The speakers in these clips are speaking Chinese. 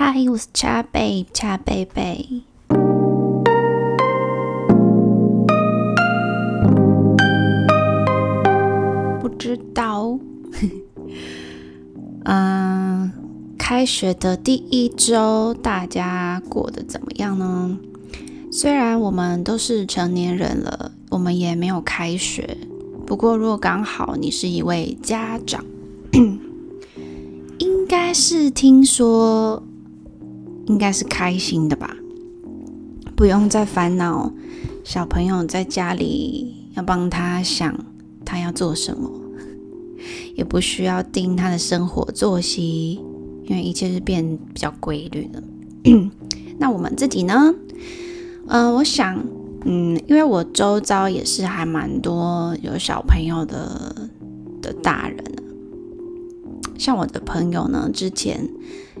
嗨，我是恰贝恰贝贝。不知道，嗯，开学的第一周，大家过得怎么样呢？虽然我们都是成年人了，我们也没有开学。不过，如果刚好你是一位家长，应该是听说，应该是开心的吧？不用再烦恼小朋友在家里要帮他想他要做什么，也不需要定他的生活作息，因为一切是变比较规律的。那我们自己呢？嗯，我想，嗯，因为我周遭也是还蛮多有小朋友的的大人，像我的朋友呢，之前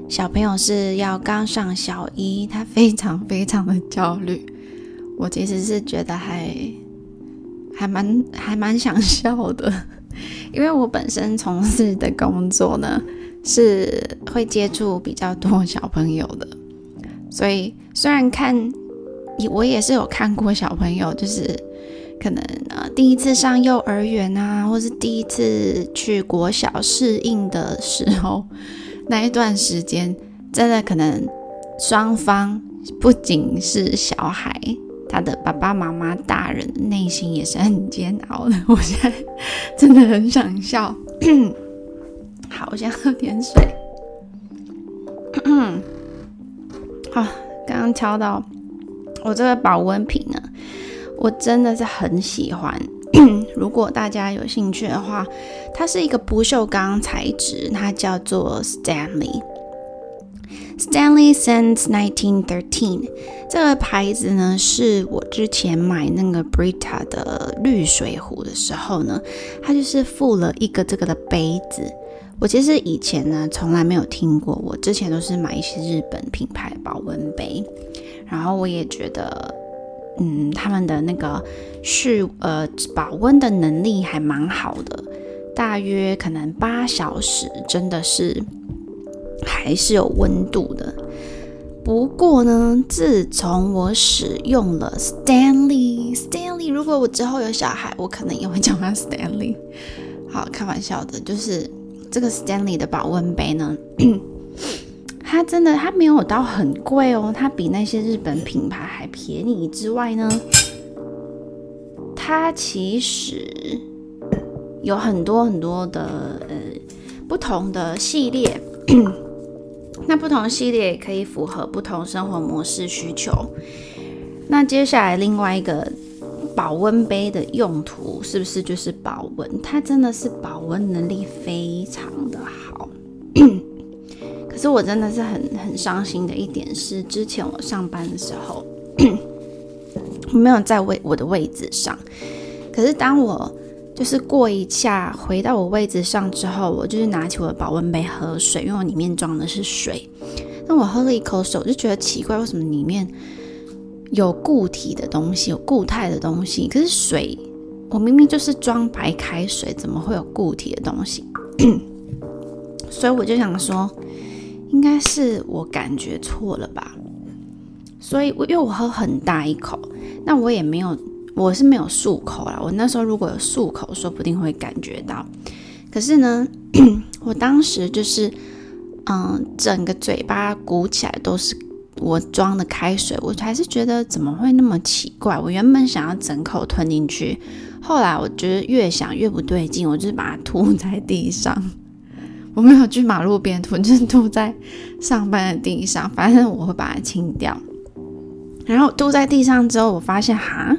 小朋友是要刚上小一，他非常非常的焦虑，我其实是觉得还还蛮还蛮想笑的，因为我本身从事的工作呢是会接触比较多小朋友的，所以虽然看。我也是有看过小朋友，就是可能呃第一次上幼儿园啊，或是第一次去国小适应的时候，那一段时间真的可能双方不仅是小孩，他的爸爸妈妈、大人内心也是很煎熬的。我现在真的很想笑。好，我先喝点水。好，刚刚敲到。我这个保温瓶呢，我真的是很喜欢。如果大家有兴趣的话，它是一个不锈钢材质，它叫做 Stanley。Stanley since 1913，这个牌子呢，是我之前买那个 Brita 的滤水壶的时候呢，它就是附了一个这个的杯子。我其实以前呢，从来没有听过，我之前都是买一些日本品牌保温杯。然后我也觉得，嗯，他们的那个续呃保温的能力还蛮好的，大约可能八小时，真的是还是有温度的。不过呢，自从我使用了 Stanley，Stanley，如果我之后有小孩，我可能也会叫他 Stanley。好，开玩笑的，就是这个 Stanley 的保温杯呢。它真的，它没有到很贵哦，它比那些日本品牌还便宜。之外呢，它其实有很多很多的呃不同的系列，那不同系列可以符合不同生活模式需求。那接下来另外一个保温杯的用途是不是就是保温？它真的是保温能力非常的好。可是我真的是很很伤心的一点是，之前我上班的时候，我 没有在位我的位置上。可是当我就是过一下回到我位置上之后，我就是拿起我的保温杯喝水，因为我里面装的是水。那我喝了一口水，我就觉得奇怪，为什么里面有固体的东西，有固态的东西？可是水，我明明就是装白开水，怎么会有固体的东西？所以我就想说。应该是我感觉错了吧，所以我因为我喝很大一口，那我也没有，我是没有漱口啦。我那时候如果有漱口，说不定会感觉到。可是呢，我当时就是，嗯，整个嘴巴鼓起来都是我装的开水，我还是觉得怎么会那么奇怪？我原本想要整口吞进去，后来我觉得越想越不对劲，我就是把它吐在地上。我没有去马路边吐，就是吐在上班的地上。反正我会把它清掉。然后吐在地上之后，我发现哈，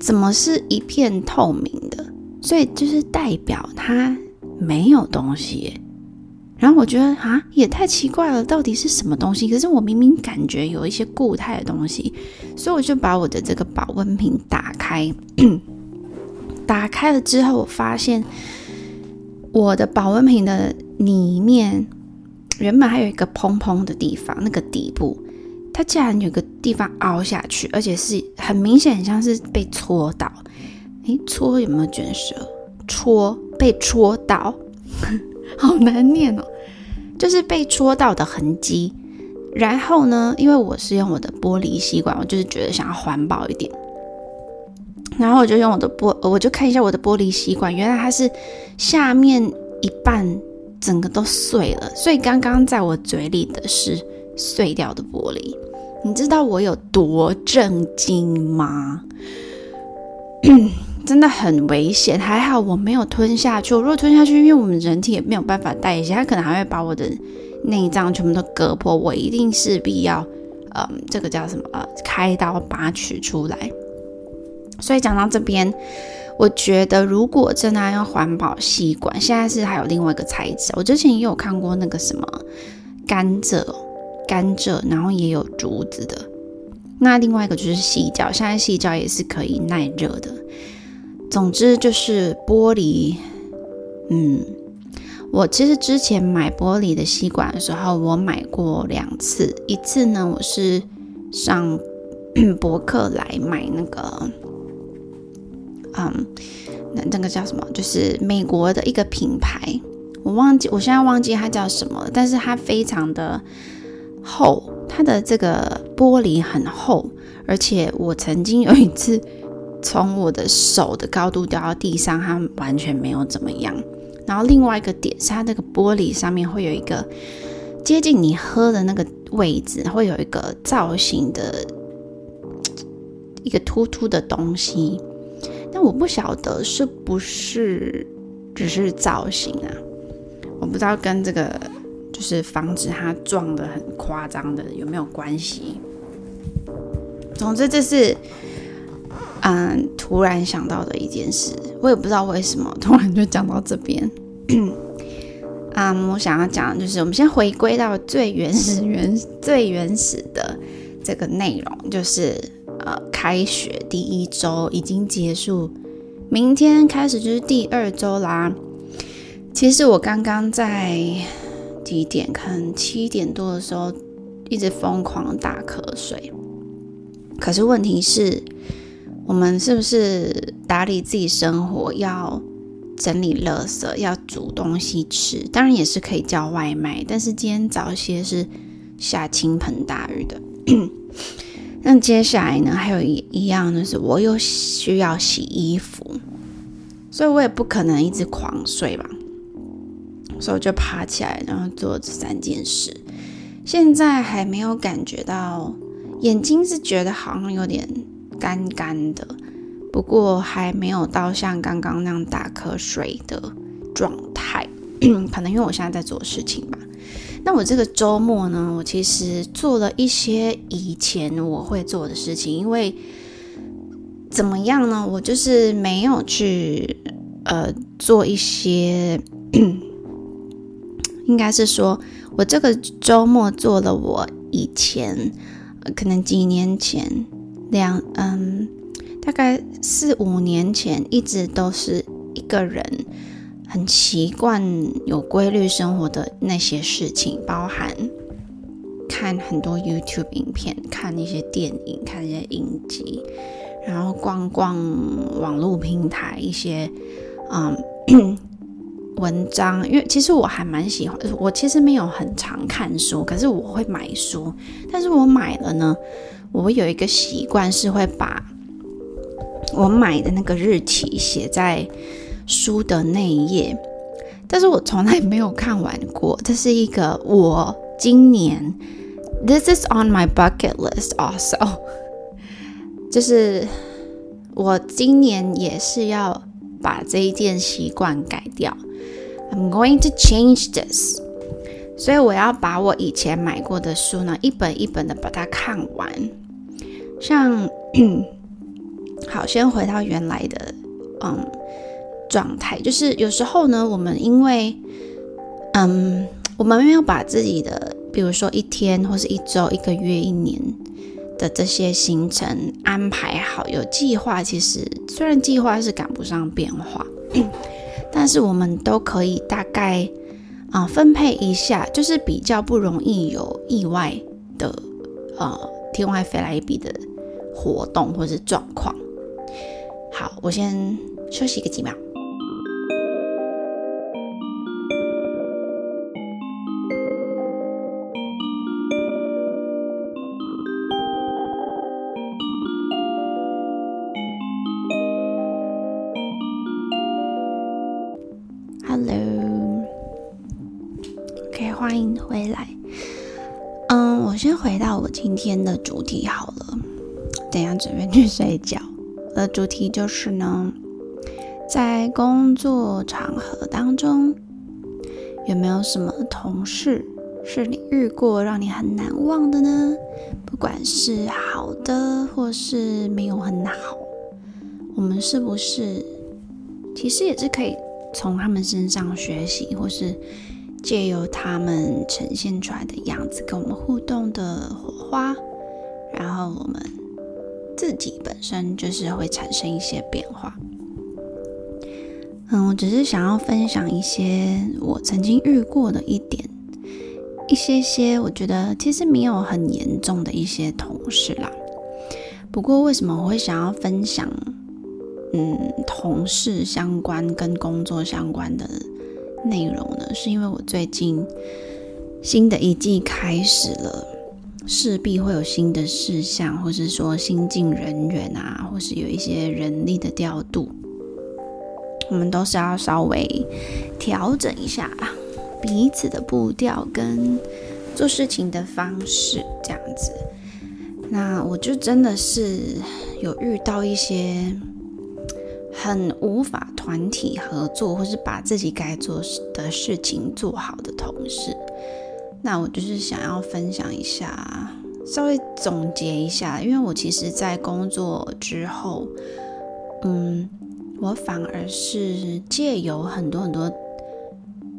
怎么是一片透明的？所以就是代表它没有东西。然后我觉得啊，也太奇怪了，到底是什么东西？可是我明明感觉有一些固态的东西，所以我就把我的这个保温瓶打开。打开了之后，我发现我的保温瓶的。里面原本还有一个蓬蓬的地方，那个底部它竟然有个地方凹下去，而且是很明显，很像是被戳到。诶，戳有没有卷舌？戳被戳到，好难念哦，就是被戳到的痕迹。然后呢，因为我是用我的玻璃吸管，我就是觉得想要环保一点，然后我就用我的玻，我就看一下我的玻璃吸管，原来它是下面一半整个都碎了，所以刚刚在我嘴里的是碎掉的玻璃。你知道我有多震惊吗？真的很危险，还好我没有吞下去。如果吞下去，因为我们人体也没有办法代谢，它可能还会把我的内脏全部都割破。我一定势必要，嗯，这个叫什么？呃，开刀拔取出来。所以讲到这边，我觉得如果真的要环保吸管，现在是还有另外一个材质。我之前也有看过那个什么甘蔗，甘蔗，然后也有竹子的。那另外一个就是细胶，现在细胶也是可以耐热的。总之就是玻璃，嗯，我其实之前买玻璃的吸管的时候，我买过两次。一次呢，我是上 博客来买那个，嗯，那那个叫什么？就是美国的一个品牌，我忘记，我现在忘记它叫什么，但是它非常的厚，它的这个玻璃很厚，而且我曾经有一次。从我的手的高度掉到地上，它完全没有怎么样。然后另外一个点是，它那个玻璃上面会有一个接近你喝的那个位置，会有一个造型的 一个突突的东西。但我不晓得是不是只是造型啊？我不知道跟这个就是防止它撞的很夸张的有没有关系。总之，这是。嗯，突然想到的一件事，我也不知道为什么突然就讲到这边。嗯，我想要讲的就是，我们先回归到最原始、原最原始的这个内容，就是呃，开学第一周已经结束，明天开始就是第二周啦。其实我刚刚在几点？可能七点多的时候，一直疯狂打瞌睡。可是问题是。我们是不是打理自己生活，要整理垃圾，要煮东西吃？当然也是可以叫外卖，但是今天早些是下倾盆大雨的。那接下来呢，还有一一样就是我又需要洗衣服，所以我也不可能一直狂睡吧，所以我就爬起来，然后做这三件事。现在还没有感觉到，眼睛是觉得好像有点。干干的，不过还没有到像刚刚那样打瞌睡的状态，可能因为我现在在做事情吧。那我这个周末呢，我其实做了一些以前我会做的事情，因为怎么样呢？我就是没有去呃做一些，应该是说我这个周末做了我以前可能几年前。两嗯，大概四五年前，一直都是一个人很习惯有规律生活的那些事情，包含看很多 YouTube 影片，看一些电影，看一些影集，然后逛逛网络平台一些嗯 文章。因为其实我还蛮喜欢，我其实没有很常看书，可是我会买书，但是我买了呢。我有一个习惯是会把我买的那个日期写在书的那一页，但是我从来没有看完过。这是一个我今年，This is on my bucket list also，就是我今年也是要把这一件习惯改掉。I'm going to change this，所以我要把我以前买过的书呢，一本一本的把它看完。像，好，先回到原来的嗯状态，就是有时候呢，我们因为嗯，我们没有把自己的，比如说一天或是一周、一个月、一年的这些行程安排好，有计划。其实虽然计划是赶不上变化，但是我们都可以大概啊分配一下，就是比较不容易有意外的呃天外飞来一笔的。活动或是状况。好，我先休息个几秒。欢迎回来。嗯，我先回到我今天的主题好了，等下准备去睡觉。的主题就是呢，在工作场合当中，有没有什么同事是你遇过让你很难忘的呢？不管是好的，或是没有很好，我们是不是其实也是可以从他们身上学习，或是借由他们呈现出来的样子跟我们互动的火花，然后我们自己本身就是会产生一些变化。嗯，我只是想要分享一些我曾经遇过的一点。一些些，我觉得其实没有很严重的一些同事啦。不过，为什么我会想要分享，嗯，同事相关跟工作相关的内容呢？是因为我最近新的一季开始了，势必会有新的事项，或是说新进人员啊，或是有一些人力的调度，我们都是要稍微调整一下。彼此的步调跟做事情的方式这样子，那我就真的是有遇到一些很无法团体合作，或是把自己该做的事情做好的同事。那我就是想要分享一下，稍微总结一下，因为我其实，在工作之后，嗯，我反而是借由很多很多。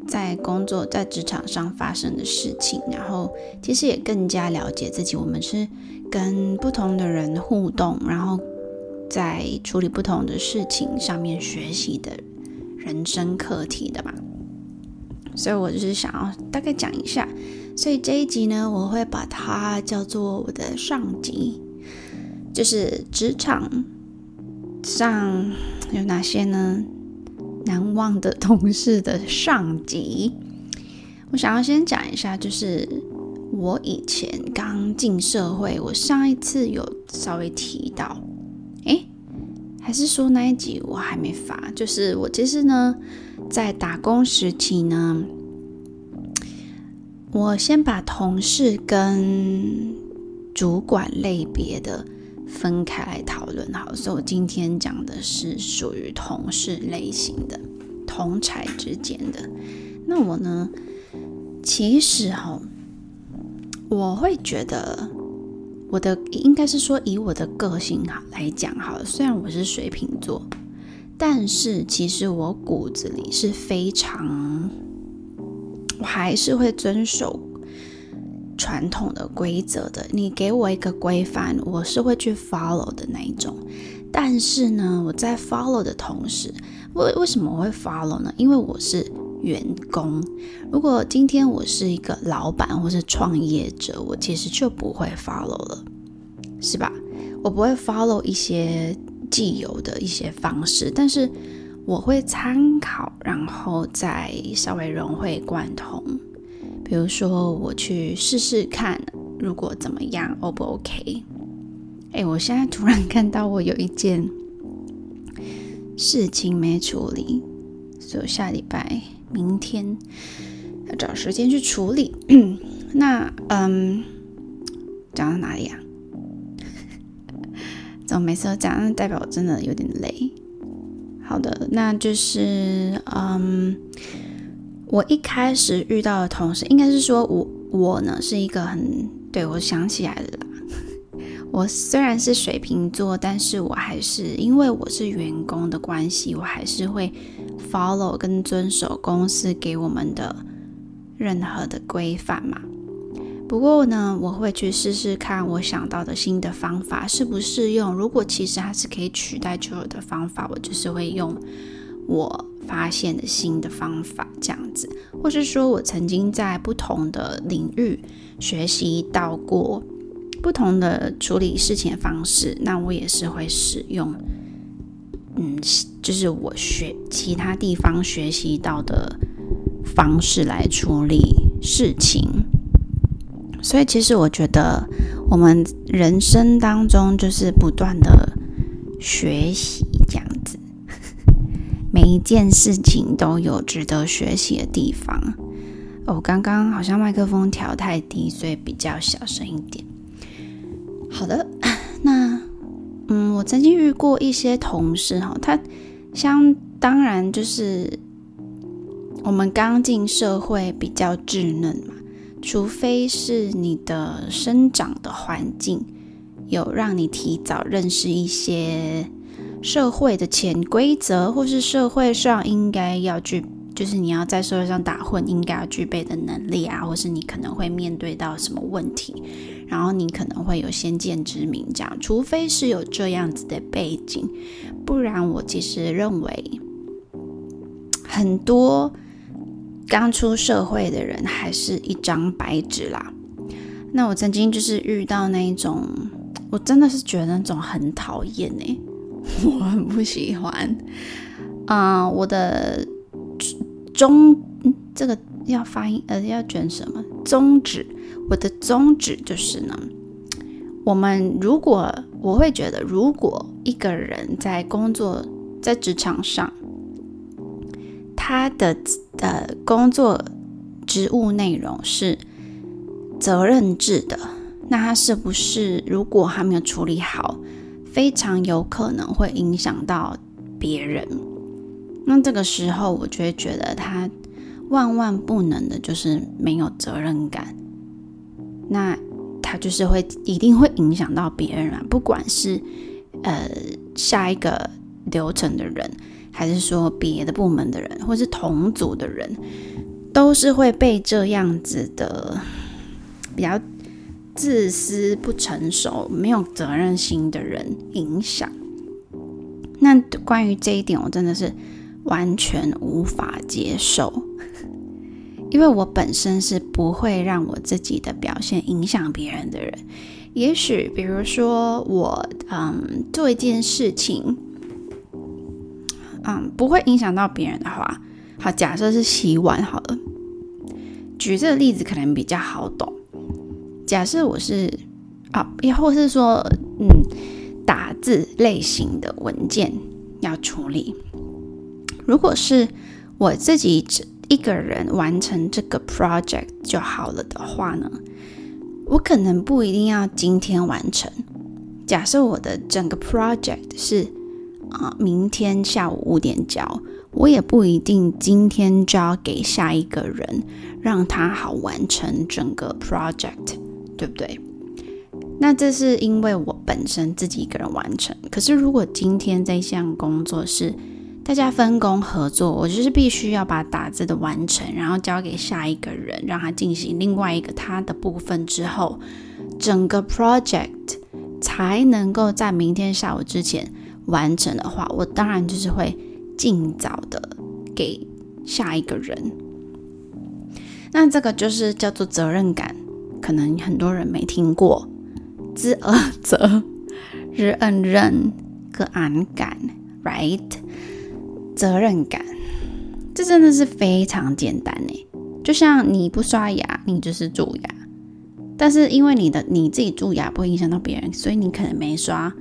在工作、在职场上发生的事情，然后其实也更加了解自己。我们是跟不同的人互动，然后在处理不同的事情上面学习的人生课题的嘛。所以我就是想要大概讲一下。所以这一集呢，我会把它叫做我的上集，就是职场上有哪些呢？难忘的同事的上级，我想要先讲一下，就是我以前刚进社会，我上一次有稍微提到，诶，还是说那一集我还没发，就是我其实呢，在打工时期呢，我先把同事跟主管类别的。分开来讨论好，所以我今天讲的是属于同事类型的同才之间的。那我呢，其实哈，我会觉得我的应该是说以我的个性哈来讲好。虽然我是水瓶座，但是其实我骨子里是非常，我还是会遵守。传统的规则的，你给我一个规范，我是会去 follow 的那一种。但是呢，我在 follow 的同时，为为什么我会 follow 呢？因为我是员工。如果今天我是一个老板或是创业者，我其实就不会 follow 了，是吧？我不会 follow 一些既有的一些方式，但是我会参考，然后再稍微融会贯通。比如说，我去试试看，如果怎么样，O 不 OK？哎，我现在突然看到我有一件事情没处理，所以下礼拜、明天要找时间去处理。那，嗯，讲到哪里啊？怎么每次都讲？那代表我真的有点累。好的，那就是，嗯。我一开始遇到的同事，应该是说我我呢是一个很对我想起来了。我虽然是水瓶座，但是我还是因为我是员工的关系，我还是会 follow 跟遵守公司给我们的任何的规范嘛。不过呢，我会去试试看我想到的新的方法适不适用。如果其实还是可以取代旧有的方法，我就是会用我。发现的新的方法，这样子，或是说我曾经在不同的领域学习到过不同的处理事情的方式，那我也是会使用，嗯，就是我学其他地方学习到的方式来处理事情。所以，其实我觉得我们人生当中就是不断的学习，这样子。每一件事情都有值得学习的地方，我刚刚好像麦克风调太低，所以比较小声一点。好的，那嗯，我曾经遇过一些同事哈，他相当然就是我们刚进社会比较稚嫩嘛，除非是你的生长的环境有让你提早认识一些社会的潜规则，或是社会上应该要具。就是你要在社会上打混，应该要具备的能力啊，或是你可能会面对到什么问题，然后你可能会有先见之明，这样。除非是有这样子的背景，不然我其实认为很多刚出社会的人还是一张白纸啦。那我曾经就是遇到那一种，我真的是觉得那种很讨厌哎，我很不喜欢啊，我的。宗这个要发音呃要卷什么宗旨？我的宗旨就是呢，我们如果我会觉得，如果一个人在工作在职场上，他的呃工作职务内容是责任制的，那他是不是如果还没有处理好，非常有可能会影响到别人？那这个时候，我就会觉得他万万不能的，就是没有责任感。那他就是会一定会影响到别人啊，不管是呃下一个流程的人，还是说别的部门的人，或是同组的人，都是会被这样子的比较自私、不成熟、没有责任心的人影响。那关于这一点，我真的是。完全无法接受，因为我本身是不会让我自己的表现影响别人的人。也许，比如说我，嗯，做一件事情，嗯，不会影响到别人的话，好，假设是洗碗好了。举这个例子可能比较好懂。假设我是啊，也或是说，嗯，打字类型的文件要处理。如果是我自己一个人完成这个 project 就好了的话呢，我可能不一定要今天完成。假设我的整个 project 是啊，明天下午五点交，我也不一定今天交给下一个人，让他好完成整个 project，对不对？那这是因为我本身自己一个人完成。可是如果今天这项工作是大家分工合作，我就是必须要把打字的完成，然后交给下一个人，让他进行另外一个他的部分之后，整个 project 才能够在明天下午之前完成的话，我当然就是会尽早的给下一个人。那这个就是叫做责任感，可能很多人没听过，知而责，日恩任，个安感，right？责任感，这真的是非常简单呢。就像你不刷牙，你就是蛀牙。但是因为你的你自己蛀牙不会影响到别人，所以你可能没刷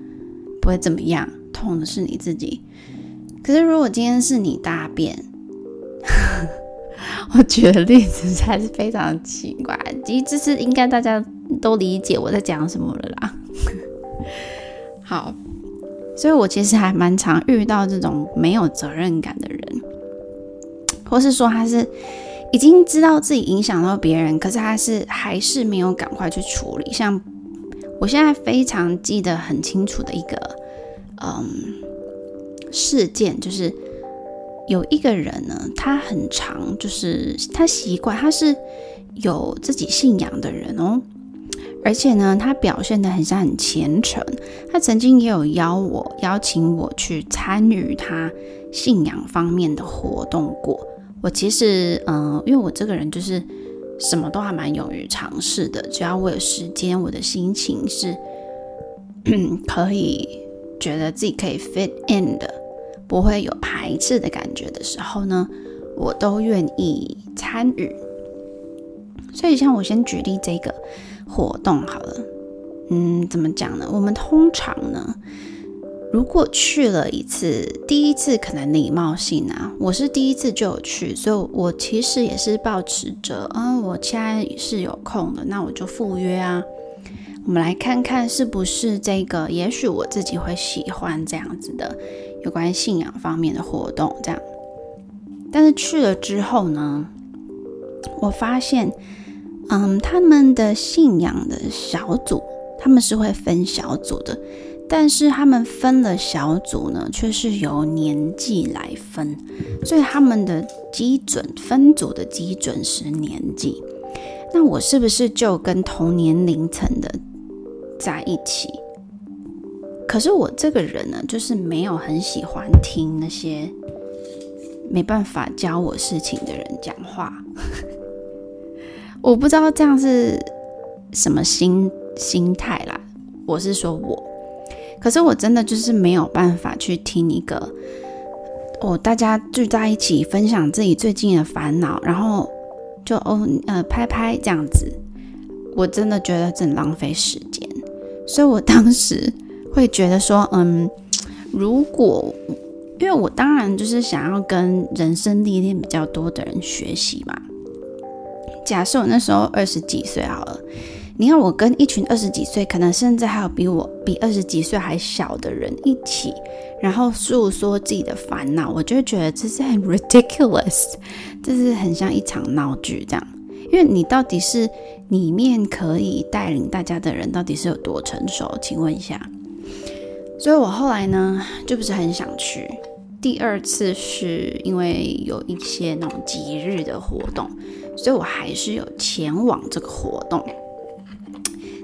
不会怎么样，痛的是你自己。可是如果今天是你大便，我举的例子才是非常奇怪。其实这是应该大家都理解我在讲什么了啦。好。所以，我其实还蛮常遇到这种没有责任感的人，或是说他是已经知道自己影响到别人，可是他是还是没有赶快去处理。像我现在非常记得很清楚的一个嗯事件，就是有一个人呢，他很长，就是他习惯，他是有自己信仰的人哦。而且呢，他表现的很像很虔诚。他曾经也有邀我邀请我去参与他信仰方面的活动过。我其实，嗯，因为我这个人就是什么都还蛮勇于尝试的。只要我有时间，我的心情是 可以觉得自己可以 fit in 的，不会有排斥的感觉的时候呢，我都愿意参与。所以，像我先举例这个。活动好了，嗯，怎么讲呢？我们通常呢，如果去了一次，第一次可能礼貌性啊，我是第一次就有去，所以我其实也是保持着，嗯，我现在是有空的，那我就赴约啊。我们来看看是不是这个，也许我自己会喜欢这样子的有关信仰方面的活动，这样。但是去了之后呢，我发现，嗯，他们的信仰的小组，他们是会分小组的。但是他们分了小组呢，却是由年纪来分，所以他们的基准分组的基准是年纪。那我是不是就跟同年龄层的在一起？可是我这个人呢，就是没有很喜欢听那些没办法教我事情的人讲话。我不知道这样是什么心心态啦。我是说我。可是我真的就是没有办法去听一个哦，大家聚在一起分享自己最近的烦恼，然后就哦呃拍拍这样子，我真的觉得真浪费时间。所以我当时会觉得说，嗯，如果因为我当然就是想要跟人生历练比较多的人学习嘛。假设我那时候二十几岁好了。你看，我跟一群二十几岁，可能甚至还有比我比二十几岁还小的人一起，然后诉说自己的烦恼，我就觉得这是很 ridiculous，这是很像一场闹剧这样。因为你到底是里面可以带领大家的人，到底是有多成熟？请问一下。所以我后来呢，就不是很想去。第二次是因为有一些那种节日的活动，所以我还是有前往这个活动。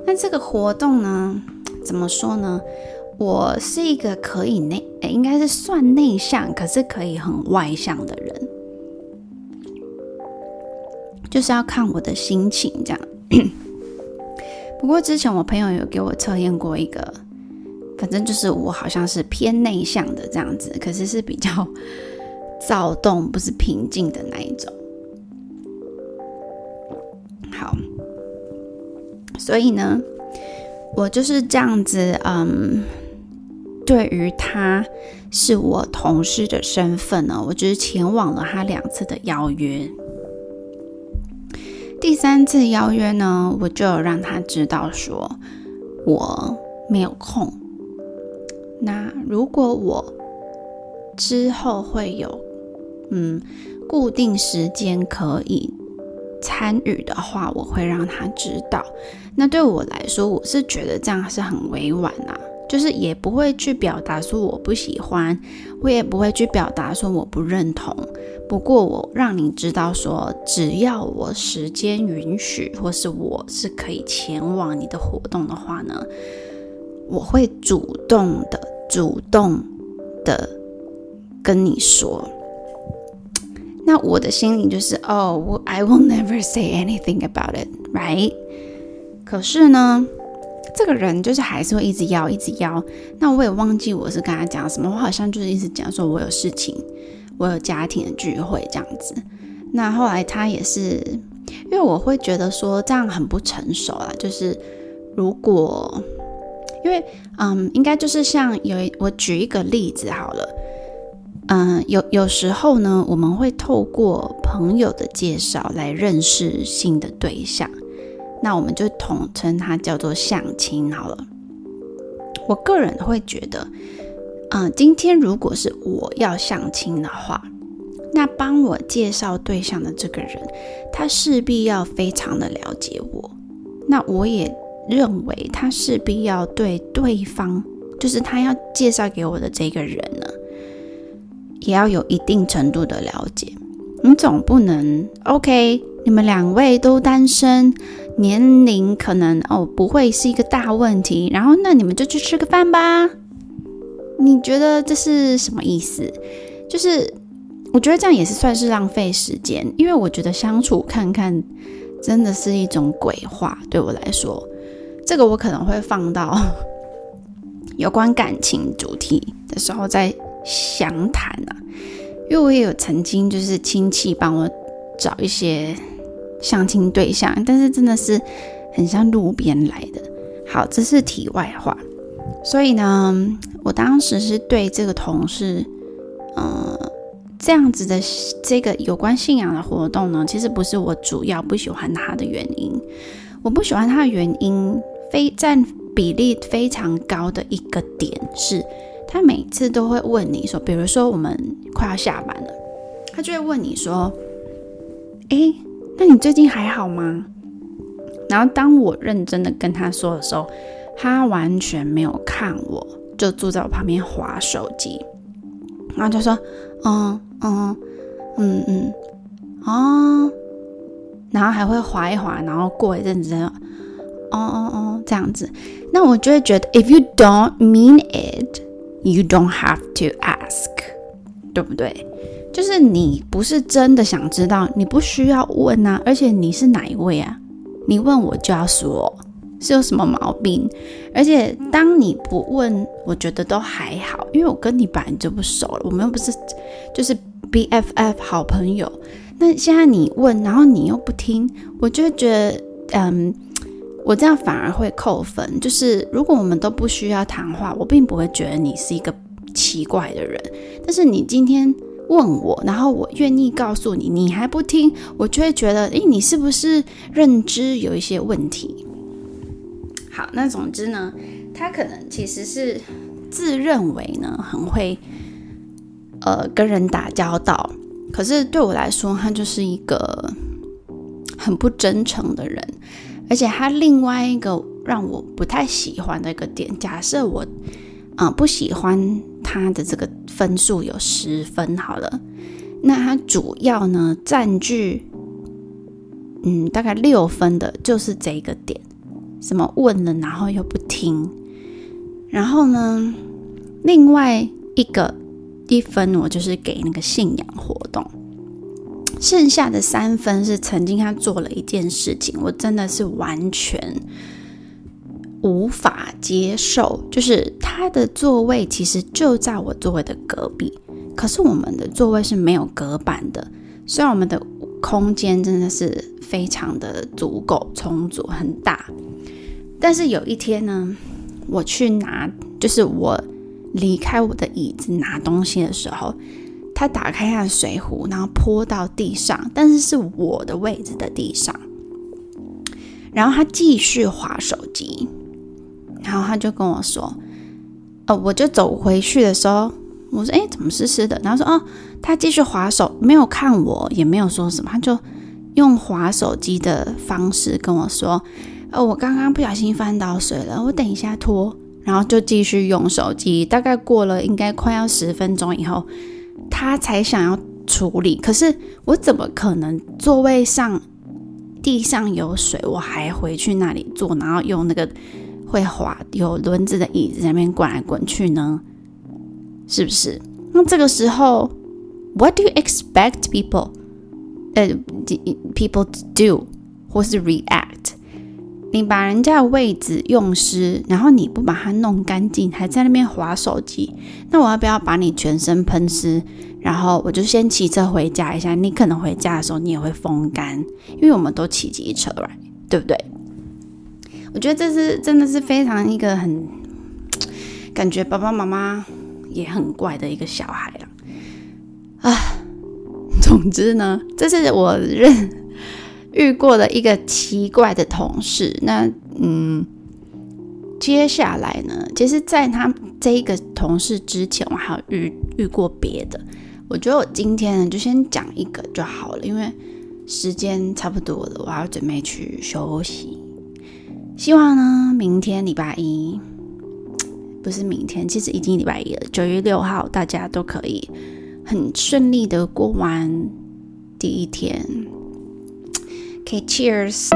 那这个活动呢，怎么说呢？我是一个可以内，应该是算内向，可是可以很外向的人，就是要看我的心情这样。不过之前我朋友有给我测验过一个，反正就是我好像是偏内向的这样子，可是是比较躁动，不是平静的那一种。所以呢，我就是这样子，嗯，对于他是我同事的身份呢，我就是前往了他两次的邀约。第三次邀约呢，我就让他知道说我没有空。那如果我之后会有嗯固定时间可以。参与的话，我会让他知道。那对我来说，我是觉得这样是很委婉啊，就是也不会去表达说我不喜欢，我也不会去表达说我不认同。不过我让你知道说，只要我时间允许，或是我是可以前往你的活动的话呢，我会主动的、主动的跟你说。那我的心里就是哦我，I will never say anything about it, right？可是呢，这个人就是还是会一直要，一直要。那我也忘记我是跟他讲什么，我好像就是一直讲说我有事情，我有家庭的聚会这样子。那后来他也是，因为我会觉得说这样很不成熟啦。就是如果，因为嗯，应该就是像有我举一个例子好了。嗯，有有时候呢，我们会透过朋友的介绍来认识新的对象，那我们就统称它叫做相亲好了。我个人会觉得，嗯，今天如果是我要相亲的话，那帮我介绍对象的这个人，他势必要非常的了解我，那我也认为他势必要对对方，就是他要介绍给我的这个人呢。也要有一定程度的了解，你总不能 OK？你们两位都单身，年龄可能哦不会是一个大问题，然后那你们就去吃个饭吧？你觉得这是什么意思？就是我觉得这样也是算是浪费时间，因为我觉得相处看看真的是一种鬼话，对我来说，这个我可能会放到 有关感情主题的时候再。详谈啊，因为我也有曾经就是亲戚帮我找一些相亲对象，但是真的是很像路边来的。好，这是题外话。所以呢，我当时是对这个同事，嗯，这样子的这个有关信仰的活动呢，其实不是我主要不喜欢他的原因。我不喜欢他的原因，非占比例非常高的一个点是，他每次都会问你说，比如说我们快要下班了，他就会问你说：“哎，那你最近还好吗？”然后当我认真的跟他说的时候，他完全没有看我，就坐在我旁边划手机，然后就说：“嗯嗯嗯嗯，哦。”然后还会划一划，然后过一阵子，哦哦哦，这样子。那我就会觉得，if you don't mean it, you don't have to ask，对不对？就是你不是真的想知道，你不需要问啊。而且你是哪一位啊？你问我就要说。是有什么毛病？而且当你不问，我觉得都还好，因为我跟你本来就不熟了，我们又不是就是 BFF 好朋友。那现在你问，然后你又不听，我就觉得，嗯，我这样反而会扣分。就是如果我们都不需要谈话，我并不会觉得你是一个奇怪的人。但是你今天问我，然后我愿意告诉你，你还不听，我就会觉得，诶，你是不是认知有一些问题？好，那总之呢，他可能其实是自认为呢很会，呃，跟人打交道。可是对我来说，他就是一个很不真诚的人。而且他另外一个让我不太喜欢的一个点，假设我啊不喜欢他的这个分数有十分好了，那他主要呢占据嗯大概六分的就是这个点。什么问了，然后又不听，然后呢，另外一个一分我就是给那个信仰活动，剩下的三分是曾经他做了一件事情，我真的是完全无法接受，就是他的座位其实就在我座位的隔壁，可是我们的座位是没有隔板的，虽然我们的空间真的是非常的足够充足，很大。但是有一天呢，我去拿，就是我离开我的椅子拿东西的时候，他打开他的水壶，然后泼到地上，但是是我的位置的地上。然后他继续划手机，然后他就跟我说：“哦，我就走回去的时候，我说：‘哎，怎么湿湿的？’然后说：‘哦，他继续划手，没有看我，也没有说什么，他就用划手机的方式跟我说。’呃，我刚刚不小心翻倒水了，我等一下拖，然后就继续用手机。大概过了应该快要十分钟以后，他才想要处理。可是我怎么可能座位上地上有水，我还回去那里坐，然后用那个会滑有轮子的椅子在那边滚来滚去呢？是不是？那这个时候，What do you expect people 呃 people to do 或是 react？你把人家的位置用湿，然后你不把它弄干净，还在那边划手机，那我要不要把你全身喷湿？然后我就先骑车回家一下。你可能回家的时候你也会风干，因为我们都骑机车来对不对？我觉得这是真的是非常一个很感觉爸爸妈妈也很怪的一个小孩了啊。总之呢，这是我认。遇过的一个奇怪的同事，那嗯，接下来呢？其实，在他这一个同事之前，我还有遇遇过别的。我觉得我今天呢，就先讲一个就好了，因为时间差不多了，我要准备去休息。希望呢，明天礼拜一，不是明天，其实已经礼拜一了，九月六号，大家都可以很顺利的过完第一天。Okay, cheers.